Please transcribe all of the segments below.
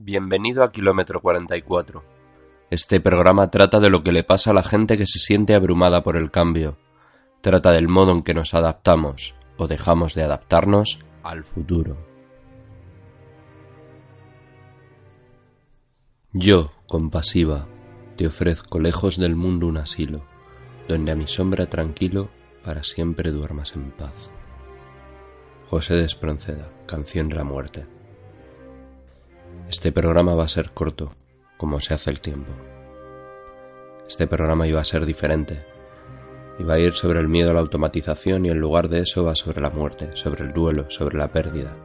Bienvenido a Kilómetro 44. Este programa trata de lo que le pasa a la gente que se siente abrumada por el cambio. Trata del modo en que nos adaptamos o dejamos de adaptarnos al futuro. Yo, compasiva, te ofrezco lejos del mundo un asilo, donde a mi sombra tranquilo para siempre duermas en paz. José de Espronceda, Canción de la Muerte. Este programa va a ser corto, como se hace el tiempo. Este programa iba a ser diferente. Iba a ir sobre el miedo a la automatización y en lugar de eso va sobre la muerte, sobre el duelo, sobre la pérdida.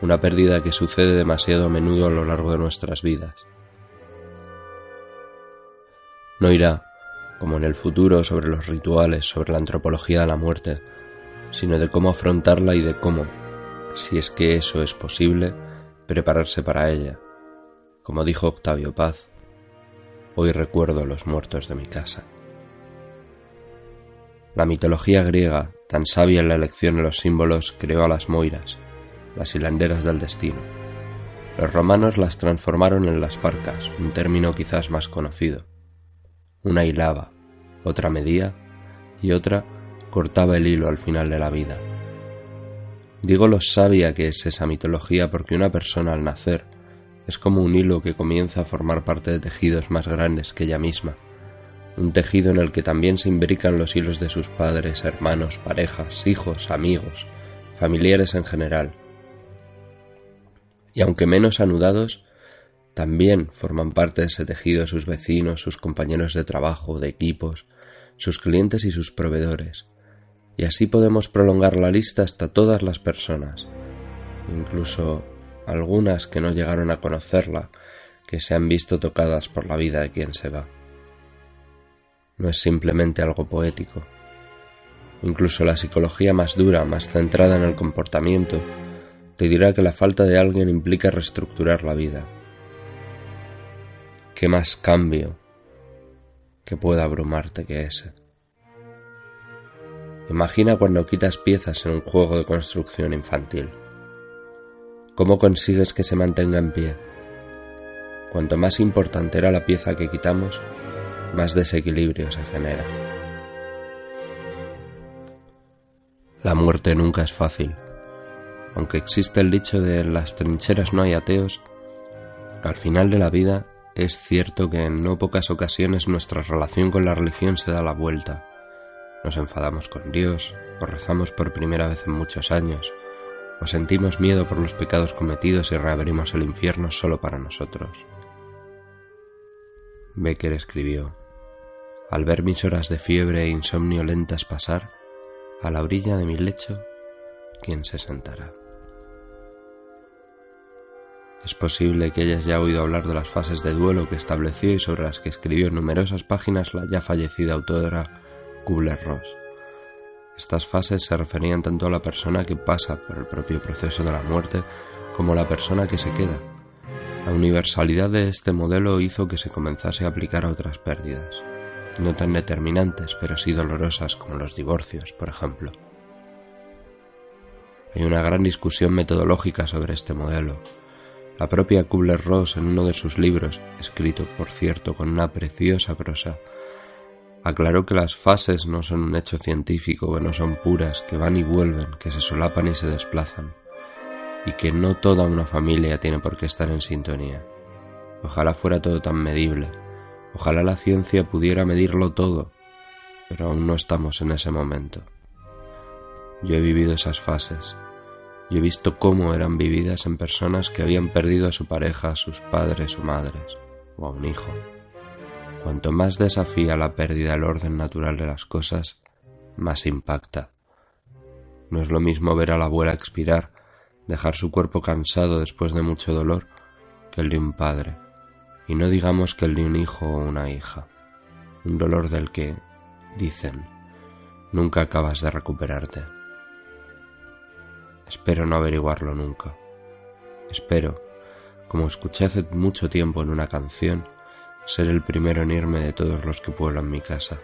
Una pérdida que sucede demasiado a menudo a lo largo de nuestras vidas. No irá, como en el futuro, sobre los rituales, sobre la antropología de la muerte, sino de cómo afrontarla y de cómo, si es que eso es posible, prepararse para ella. Como dijo Octavio Paz, hoy recuerdo los muertos de mi casa. La mitología griega, tan sabia en la elección de los símbolos, creó a las moiras, las hilanderas del destino. Los romanos las transformaron en las parcas, un término quizás más conocido. Una hilaba, otra medía y otra cortaba el hilo al final de la vida. Digo lo sabia que es esa mitología porque una persona al nacer es como un hilo que comienza a formar parte de tejidos más grandes que ella misma, un tejido en el que también se imbrican los hilos de sus padres, hermanos, parejas, hijos, amigos, familiares en general. Y aunque menos anudados, también forman parte de ese tejido sus vecinos, sus compañeros de trabajo, de equipos, sus clientes y sus proveedores, y así podemos prolongar la lista hasta todas las personas, incluso algunas que no llegaron a conocerla, que se han visto tocadas por la vida de quien se va. No es simplemente algo poético. Incluso la psicología más dura, más centrada en el comportamiento, te dirá que la falta de alguien implica reestructurar la vida. ¿Qué más cambio que pueda abrumarte que ese? Imagina cuando quitas piezas en un juego de construcción infantil. ¿Cómo consigues que se mantenga en pie? Cuanto más importante era la pieza que quitamos, más desequilibrio se genera. La muerte nunca es fácil. Aunque existe el dicho de las trincheras no hay ateos, al final de la vida es cierto que en no pocas ocasiones nuestra relación con la religión se da la vuelta nos enfadamos con Dios, o rezamos por primera vez en muchos años, o sentimos miedo por los pecados cometidos y reabrimos el infierno solo para nosotros. Becker escribió, Al ver mis horas de fiebre e insomnio lentas pasar, a la orilla de mi lecho, ¿quién se sentará? Es posible que hayas ya oído hablar de las fases de duelo que estableció y sobre las que escribió en numerosas páginas la ya fallecida autora Kubler-Ross. Estas fases se referían tanto a la persona que pasa por el propio proceso de la muerte como a la persona que se queda. La universalidad de este modelo hizo que se comenzase a aplicar a otras pérdidas, no tan determinantes, pero sí dolorosas como los divorcios, por ejemplo. Hay una gran discusión metodológica sobre este modelo. La propia Kubler-Ross en uno de sus libros, escrito por cierto con una preciosa prosa, Aclaró que las fases no son un hecho científico, que no son puras, que van y vuelven, que se solapan y se desplazan, y que no toda una familia tiene por qué estar en sintonía. Ojalá fuera todo tan medible, ojalá la ciencia pudiera medirlo todo, pero aún no estamos en ese momento. Yo he vivido esas fases, y he visto cómo eran vividas en personas que habían perdido a su pareja, a sus padres o madres, o a un hijo. Cuanto más desafía la pérdida del orden natural de las cosas, más impacta. No es lo mismo ver a la abuela expirar, dejar su cuerpo cansado después de mucho dolor, que el de un padre, y no digamos que el de un hijo o una hija, un dolor del que, dicen, nunca acabas de recuperarte. Espero no averiguarlo nunca. Espero, como escuché hace mucho tiempo en una canción, ser el primero en irme de todos los que pueblan mi casa.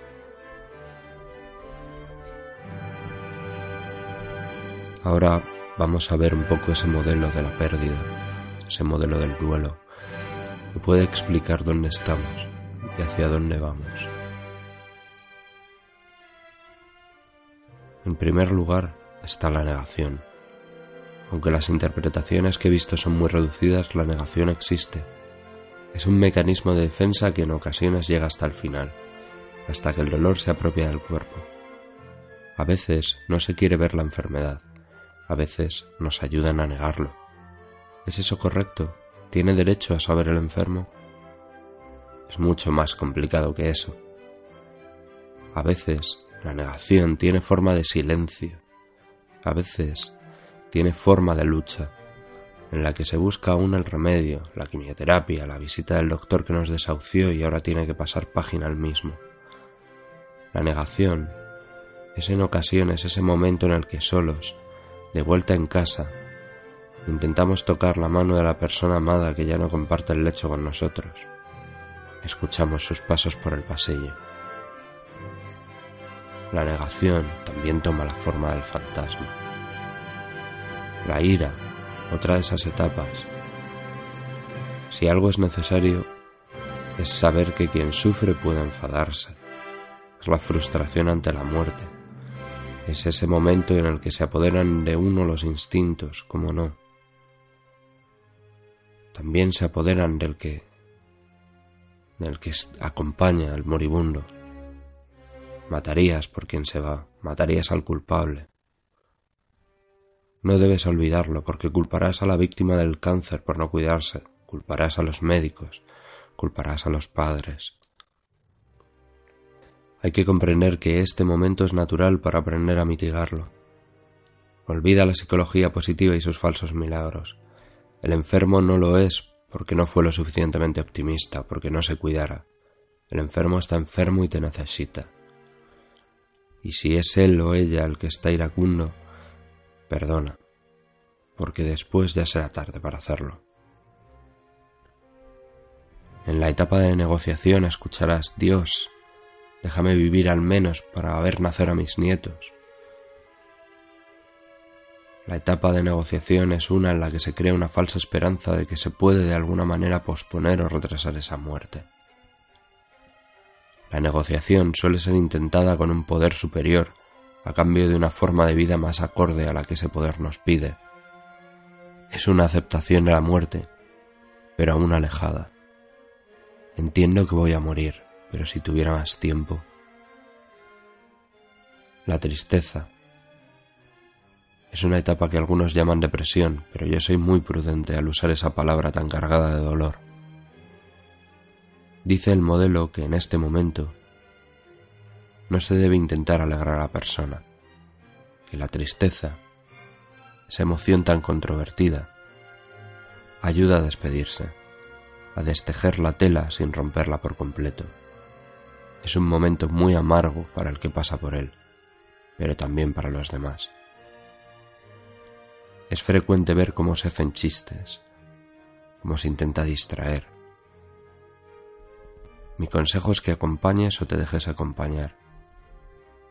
Ahora vamos a ver un poco ese modelo de la pérdida, ese modelo del duelo, que puede explicar dónde estamos y hacia dónde vamos. En primer lugar está la negación. Aunque las interpretaciones que he visto son muy reducidas, la negación existe. Es un mecanismo de defensa que en ocasiones llega hasta el final, hasta que el dolor se apropia del cuerpo. A veces no se quiere ver la enfermedad, a veces nos ayudan a negarlo. ¿Es eso correcto? ¿Tiene derecho a saber el enfermo? Es mucho más complicado que eso. A veces la negación tiene forma de silencio. A veces tiene forma de lucha, en la que se busca aún el remedio, la quimioterapia, la visita del doctor que nos desahució y ahora tiene que pasar página al mismo. La negación es en ocasiones ese momento en el que solos, de vuelta en casa, intentamos tocar la mano de la persona amada que ya no comparte el lecho con nosotros. Escuchamos sus pasos por el pasillo. La negación también toma la forma del fantasma. La ira, otra de esas etapas. Si algo es necesario, es saber que quien sufre puede enfadarse. Es la frustración ante la muerte es ese momento en el que se apoderan de uno los instintos, como no. También se apoderan del que del que acompaña al moribundo. Matarías por quien se va, matarías al culpable. No debes olvidarlo porque culparás a la víctima del cáncer por no cuidarse, culparás a los médicos, culparás a los padres, hay que comprender que este momento es natural para aprender a mitigarlo. Olvida la psicología positiva y sus falsos milagros. El enfermo no lo es porque no fue lo suficientemente optimista, porque no se cuidara. El enfermo está enfermo y te necesita. Y si es él o ella el que está iracundo, perdona, porque después ya será tarde para hacerlo. En la etapa de negociación escucharás Dios, Déjame vivir al menos para ver nacer a mis nietos. La etapa de negociación es una en la que se crea una falsa esperanza de que se puede de alguna manera posponer o retrasar esa muerte. La negociación suele ser intentada con un poder superior a cambio de una forma de vida más acorde a la que ese poder nos pide. Es una aceptación de la muerte, pero aún alejada. Entiendo que voy a morir pero si tuviera más tiempo. La tristeza. Es una etapa que algunos llaman depresión, pero yo soy muy prudente al usar esa palabra tan cargada de dolor. Dice el modelo que en este momento no se debe intentar alegrar a la persona, que la tristeza, esa emoción tan controvertida, ayuda a despedirse, a destejer la tela sin romperla por completo es un momento muy amargo para el que pasa por él, pero también para los demás. Es frecuente ver cómo se hacen chistes, cómo se intenta distraer. Mi consejo es que acompañes o te dejes acompañar,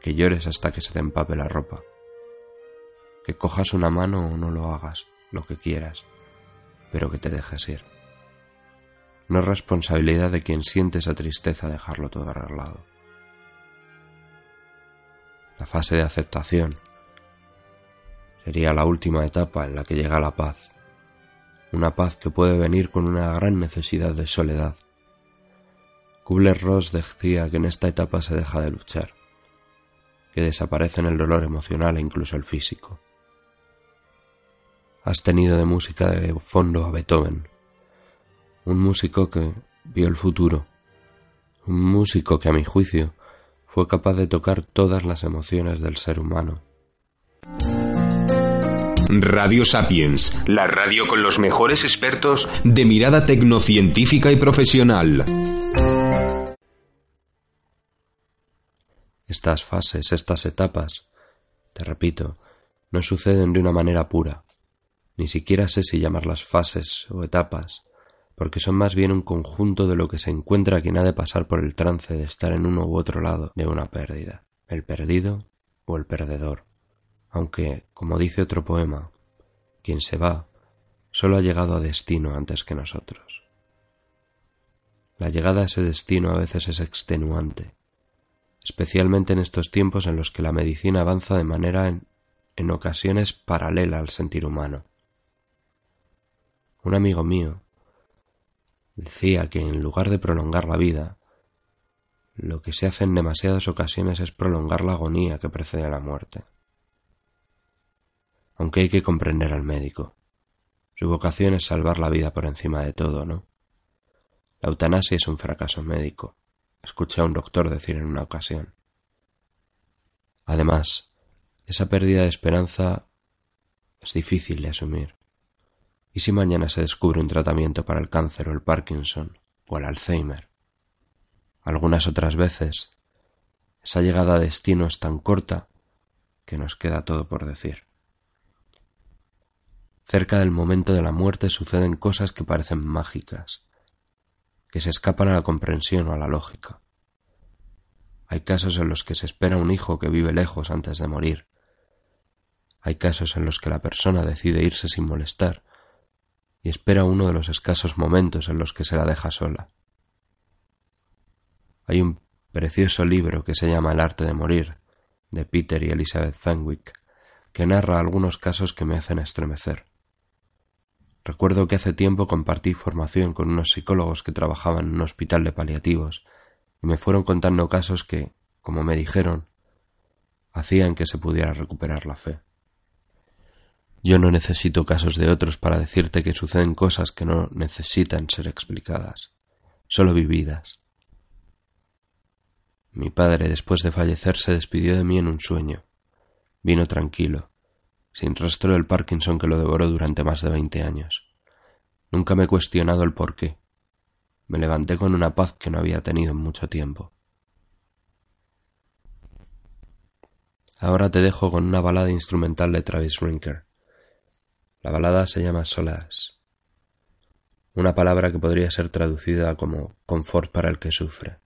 que llores hasta que se te empape la ropa, que cojas una mano o no lo hagas, lo que quieras, pero que te dejes ir. No es responsabilidad de quien siente esa tristeza dejarlo todo arreglado. La fase de aceptación sería la última etapa en la que llega la paz, una paz que puede venir con una gran necesidad de soledad. Kubler-Ross decía que en esta etapa se deja de luchar, que desaparecen el dolor emocional e incluso el físico. Has tenido de música de fondo a Beethoven, un músico que vio el futuro, un músico que a mi juicio fue capaz de tocar todas las emociones del ser humano. Radio Sapiens, la radio con los mejores expertos de mirada tecnocientífica y profesional. Estas fases, estas etapas, te repito, no suceden de una manera pura. Ni siquiera sé si llamarlas fases o etapas, porque son más bien un conjunto de lo que se encuentra quien ha de pasar por el trance de estar en uno u otro lado de una pérdida, el perdido o el perdedor aunque, como dice otro poema, quien se va solo ha llegado a destino antes que nosotros. La llegada a ese destino a veces es extenuante, especialmente en estos tiempos en los que la medicina avanza de manera en, en ocasiones paralela al sentir humano. Un amigo mío decía que en lugar de prolongar la vida, lo que se hace en demasiadas ocasiones es prolongar la agonía que precede a la muerte aunque hay que comprender al médico. Su vocación es salvar la vida por encima de todo, ¿no? La eutanasia es un fracaso médico, escuché a un doctor decir en una ocasión. Además, esa pérdida de esperanza es difícil de asumir. ¿Y si mañana se descubre un tratamiento para el cáncer o el Parkinson o el Alzheimer? Algunas otras veces, esa llegada a destino es tan corta que nos queda todo por decir. Cerca del momento de la muerte suceden cosas que parecen mágicas, que se escapan a la comprensión o a la lógica. Hay casos en los que se espera un hijo que vive lejos antes de morir. Hay casos en los que la persona decide irse sin molestar y espera uno de los escasos momentos en los que se la deja sola. Hay un precioso libro que se llama El arte de morir, de Peter y Elizabeth Fenwick, que narra algunos casos que me hacen estremecer. Recuerdo que hace tiempo compartí formación con unos psicólogos que trabajaban en un hospital de paliativos y me fueron contando casos que, como me dijeron, hacían que se pudiera recuperar la fe. Yo no necesito casos de otros para decirte que suceden cosas que no necesitan ser explicadas, solo vividas. Mi padre, después de fallecer, se despidió de mí en un sueño. Vino tranquilo, sin rastro del Parkinson que lo devoró durante más de veinte años. Nunca me he cuestionado el por qué. Me levanté con una paz que no había tenido en mucho tiempo. Ahora te dejo con una balada instrumental de Travis Rinker. La balada se llama Solas, una palabra que podría ser traducida como confort para el que sufre.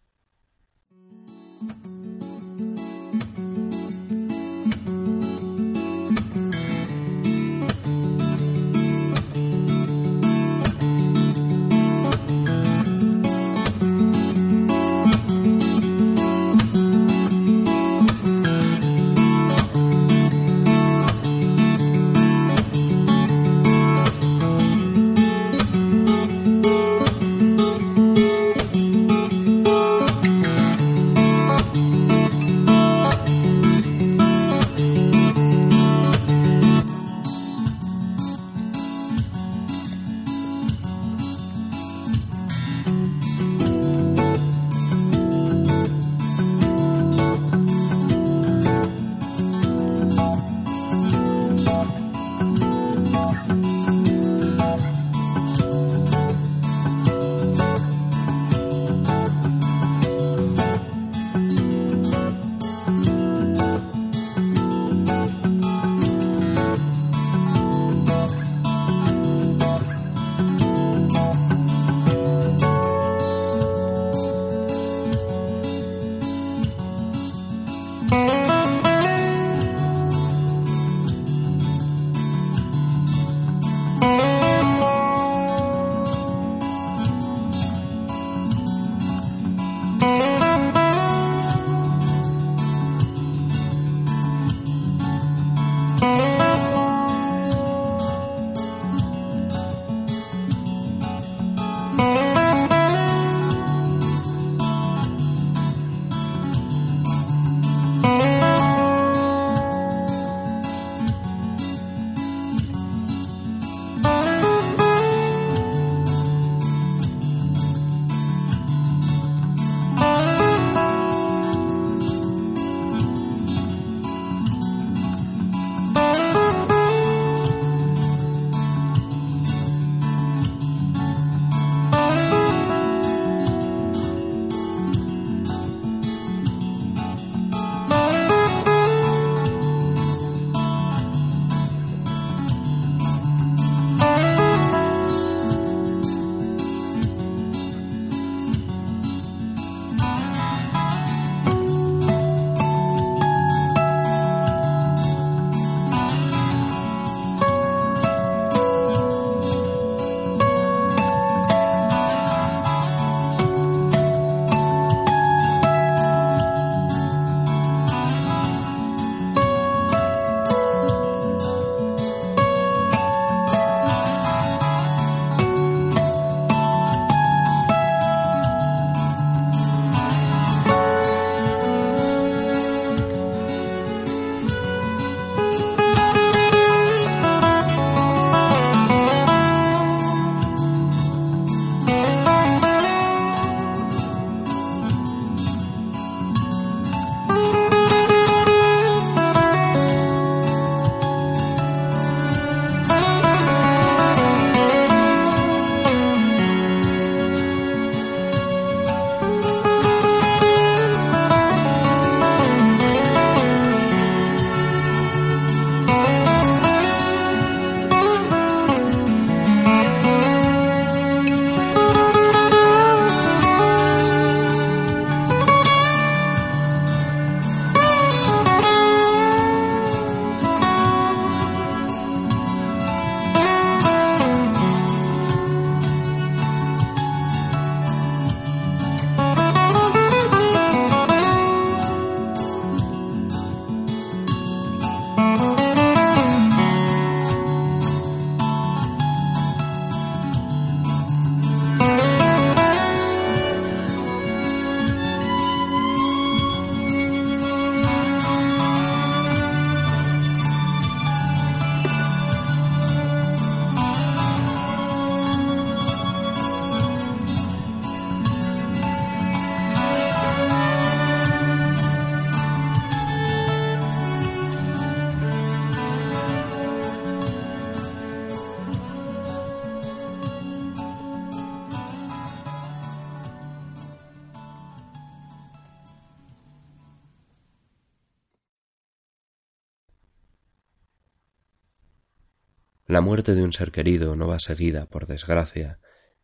La muerte de un ser querido no va seguida, por desgracia,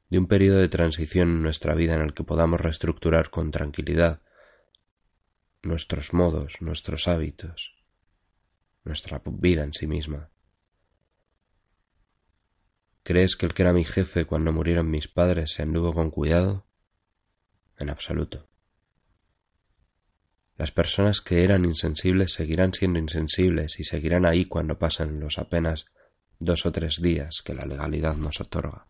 de un periodo de transición en nuestra vida en el que podamos reestructurar con tranquilidad nuestros modos, nuestros hábitos, nuestra vida en sí misma. ¿Crees que el que era mi jefe cuando murieron mis padres se anduvo con cuidado? En absoluto. Las personas que eran insensibles seguirán siendo insensibles y seguirán ahí cuando pasen los apenas dos o tres días que la legalidad nos otorga.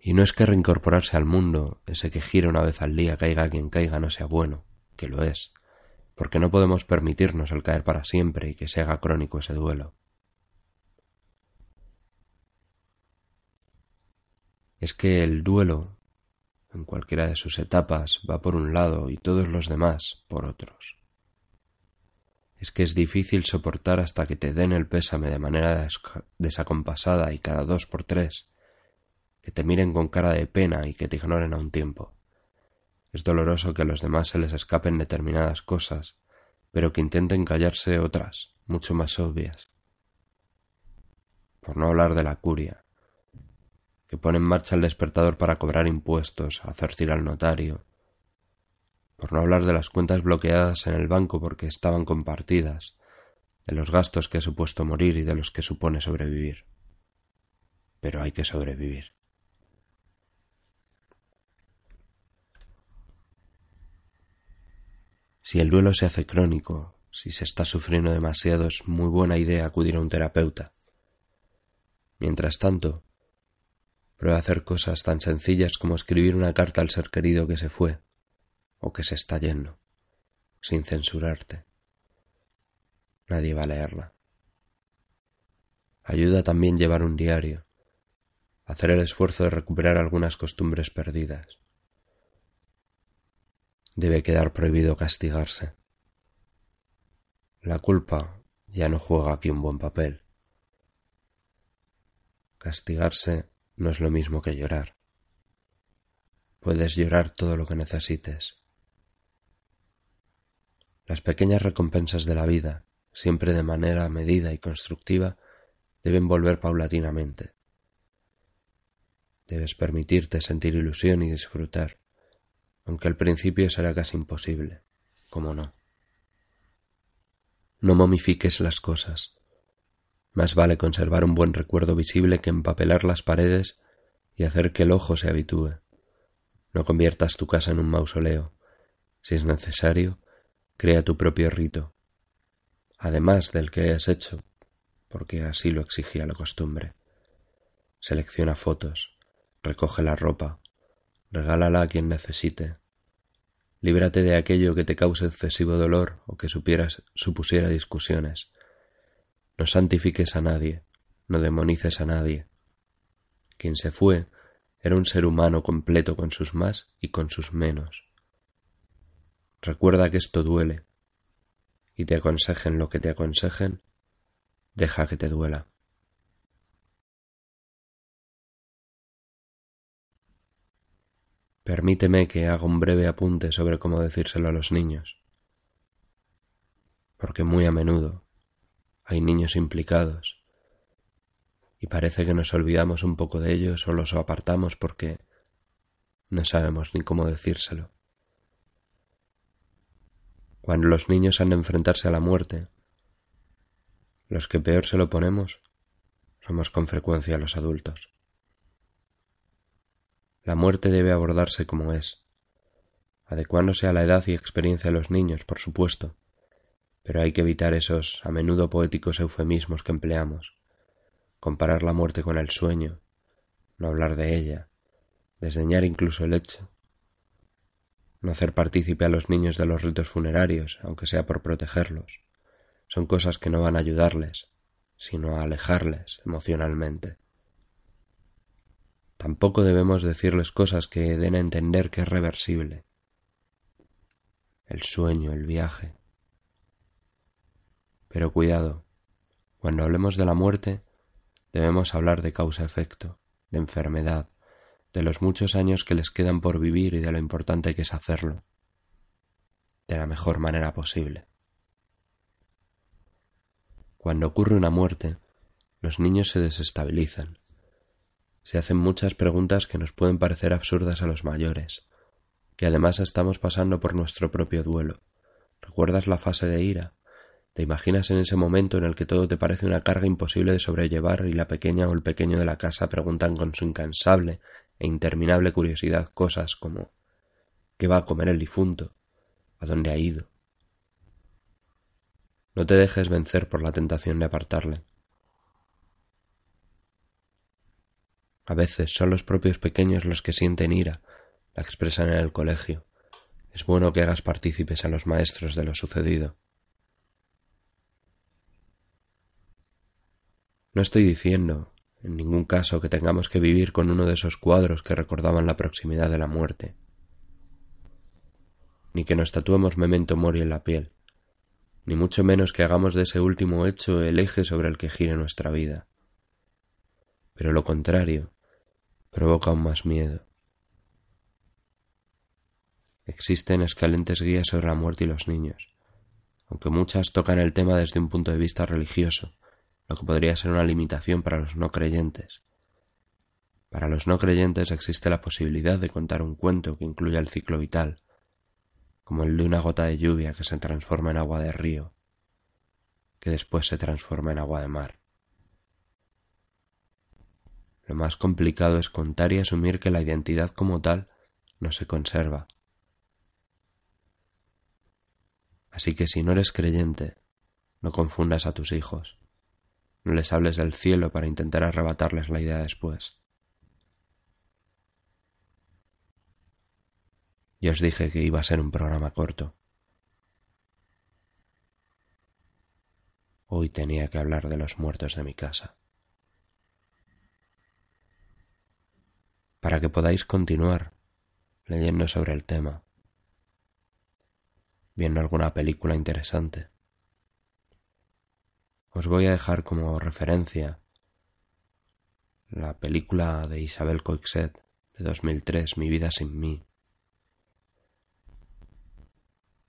Y no es que reincorporarse al mundo, ese que gira una vez al día, caiga quien caiga, no sea bueno, que lo es, porque no podemos permitirnos el caer para siempre y que se haga crónico ese duelo. Es que el duelo, en cualquiera de sus etapas, va por un lado y todos los demás por otros. Es que es difícil soportar hasta que te den el pésame de manera desacompasada y cada dos por tres, que te miren con cara de pena y que te ignoren a un tiempo. Es doloroso que a los demás se les escapen determinadas cosas, pero que intenten callarse otras, mucho más obvias. Por no hablar de la curia, que pone en marcha el despertador para cobrar impuestos, hacer ir al notario, por no hablar de las cuentas bloqueadas en el banco porque estaban compartidas, de los gastos que ha supuesto morir y de los que supone sobrevivir. Pero hay que sobrevivir. Si el duelo se hace crónico, si se está sufriendo demasiado, es muy buena idea acudir a un terapeuta. Mientras tanto, prueba a hacer cosas tan sencillas como escribir una carta al ser querido que se fue o que se está yendo, sin censurarte. Nadie va a leerla. Ayuda también llevar un diario, hacer el esfuerzo de recuperar algunas costumbres perdidas debe quedar prohibido castigarse. La culpa ya no juega aquí un buen papel. Castigarse no es lo mismo que llorar. Puedes llorar todo lo que necesites. Las pequeñas recompensas de la vida, siempre de manera medida y constructiva, deben volver paulatinamente. Debes permitirte sentir ilusión y disfrutar aunque al principio será casi imposible. ¿Cómo no? No momifiques las cosas. Más vale conservar un buen recuerdo visible que empapelar las paredes y hacer que el ojo se habitúe. No conviertas tu casa en un mausoleo. Si es necesario, crea tu propio rito, además del que has hecho, porque así lo exigía la costumbre. Selecciona fotos, recoge la ropa, regálala a quien necesite. Líbrate de aquello que te cause excesivo dolor o que supieras, supusiera discusiones. No santifiques a nadie, no demonices a nadie. Quien se fue era un ser humano completo con sus más y con sus menos. Recuerda que esto duele, y te aconsejen lo que te aconsejen, deja que te duela. Permíteme que haga un breve apunte sobre cómo decírselo a los niños, porque muy a menudo hay niños implicados y parece que nos olvidamos un poco de ellos o los apartamos porque no sabemos ni cómo decírselo. Cuando los niños han de enfrentarse a la muerte, los que peor se lo ponemos somos con frecuencia los adultos. La muerte debe abordarse como es, adecuándose a la edad y experiencia de los niños, por supuesto, pero hay que evitar esos a menudo poéticos eufemismos que empleamos, comparar la muerte con el sueño, no hablar de ella, desdeñar incluso el hecho, no hacer partícipe a los niños de los ritos funerarios, aunque sea por protegerlos. Son cosas que no van a ayudarles, sino a alejarles emocionalmente. Tampoco debemos decirles cosas que den a entender que es reversible. El sueño, el viaje. Pero cuidado, cuando hablemos de la muerte, debemos hablar de causa-efecto, de enfermedad, de los muchos años que les quedan por vivir y de lo importante que es hacerlo, de la mejor manera posible. Cuando ocurre una muerte, los niños se desestabilizan. Se hacen muchas preguntas que nos pueden parecer absurdas a los mayores, que además estamos pasando por nuestro propio duelo. ¿Recuerdas la fase de ira? ¿Te imaginas en ese momento en el que todo te parece una carga imposible de sobrellevar y la pequeña o el pequeño de la casa preguntan con su incansable e interminable curiosidad cosas como ¿qué va a comer el difunto? ¿A dónde ha ido? No te dejes vencer por la tentación de apartarle. A veces son los propios pequeños los que sienten ira, la expresan en el colegio. Es bueno que hagas partícipes a los maestros de lo sucedido. No estoy diciendo, en ningún caso, que tengamos que vivir con uno de esos cuadros que recordaban la proximidad de la muerte, ni que nos tatuemos memento mori en la piel, ni mucho menos que hagamos de ese último hecho el eje sobre el que gire nuestra vida. Pero lo contrario provoca aún más miedo. Existen excelentes guías sobre la muerte y los niños, aunque muchas tocan el tema desde un punto de vista religioso, lo que podría ser una limitación para los no creyentes. Para los no creyentes existe la posibilidad de contar un cuento que incluya el ciclo vital, como el de una gota de lluvia que se transforma en agua de río, que después se transforma en agua de mar. Lo más complicado es contar y asumir que la identidad como tal no se conserva. Así que si no eres creyente, no confundas a tus hijos. No les hables del cielo para intentar arrebatarles la idea después. Ya os dije que iba a ser un programa corto. Hoy tenía que hablar de los muertos de mi casa. Para que podáis continuar leyendo sobre el tema, viendo alguna película interesante os voy a dejar como referencia la película de Isabel Coixet de 2003, Mi vida sin mí.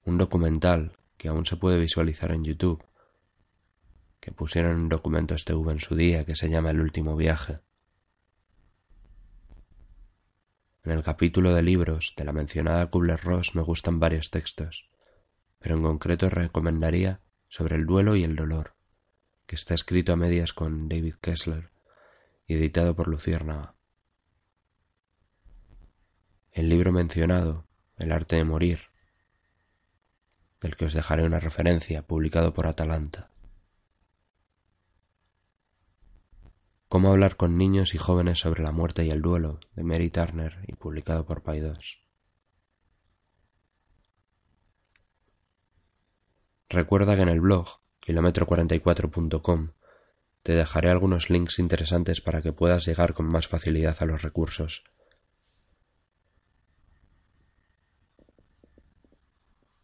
Un documental que aún se puede visualizar en YouTube, que pusieron en Documentos TV en su día, que se llama El último viaje. En el capítulo de libros de la mencionada Kubler-Ross me gustan varios textos, pero en concreto recomendaría sobre el duelo y el dolor que está escrito a medias con David Kessler y editado por Luciérnaga. El libro mencionado, El arte de morir, del que os dejaré una referencia, publicado por Atalanta. Cómo hablar con niños y jóvenes sobre la muerte y el duelo, de Mary Turner y publicado por Paidós. Recuerda que en el blog kilómetro44.com te dejaré algunos links interesantes para que puedas llegar con más facilidad a los recursos.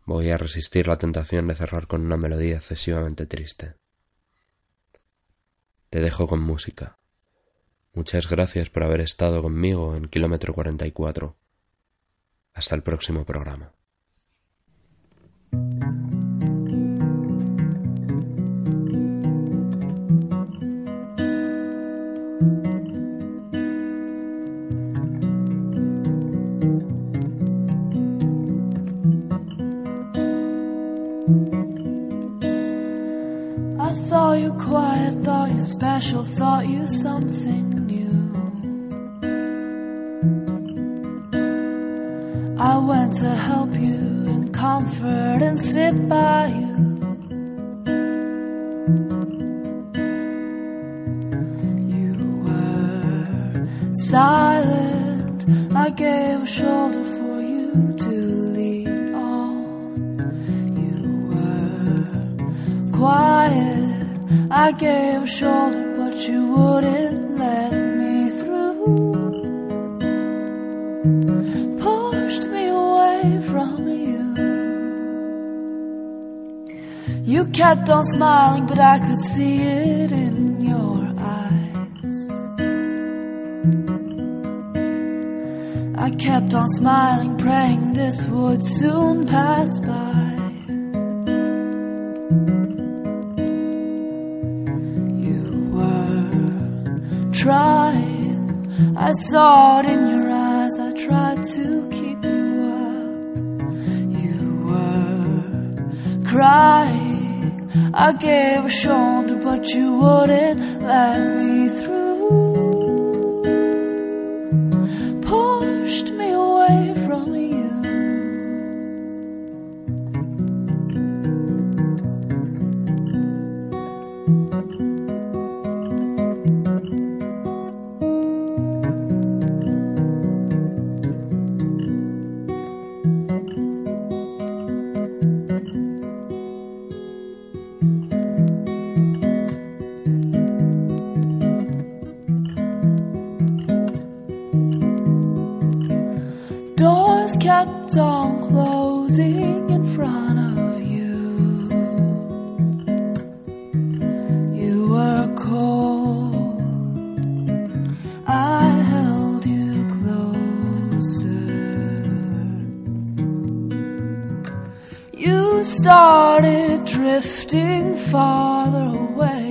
Voy a resistir la tentación de cerrar con una melodía excesivamente triste. Te dejo con música. Muchas gracias por haber estado conmigo en kilómetro 44. Hasta el próximo programa. Quiet, thought you special, thought you something new. I went to help you and comfort and sit by you. You were silent, I gave a shoulder I gave a shoulder, but you wouldn't let me through. Pushed me away from you. You kept on smiling, but I could see it in your eyes. I kept on smiling, praying this would soon pass by. Trying. I saw it in your eyes. I tried to keep you up. You were crying. I gave a shoulder, but you wouldn't let me through. Started drifting farther away.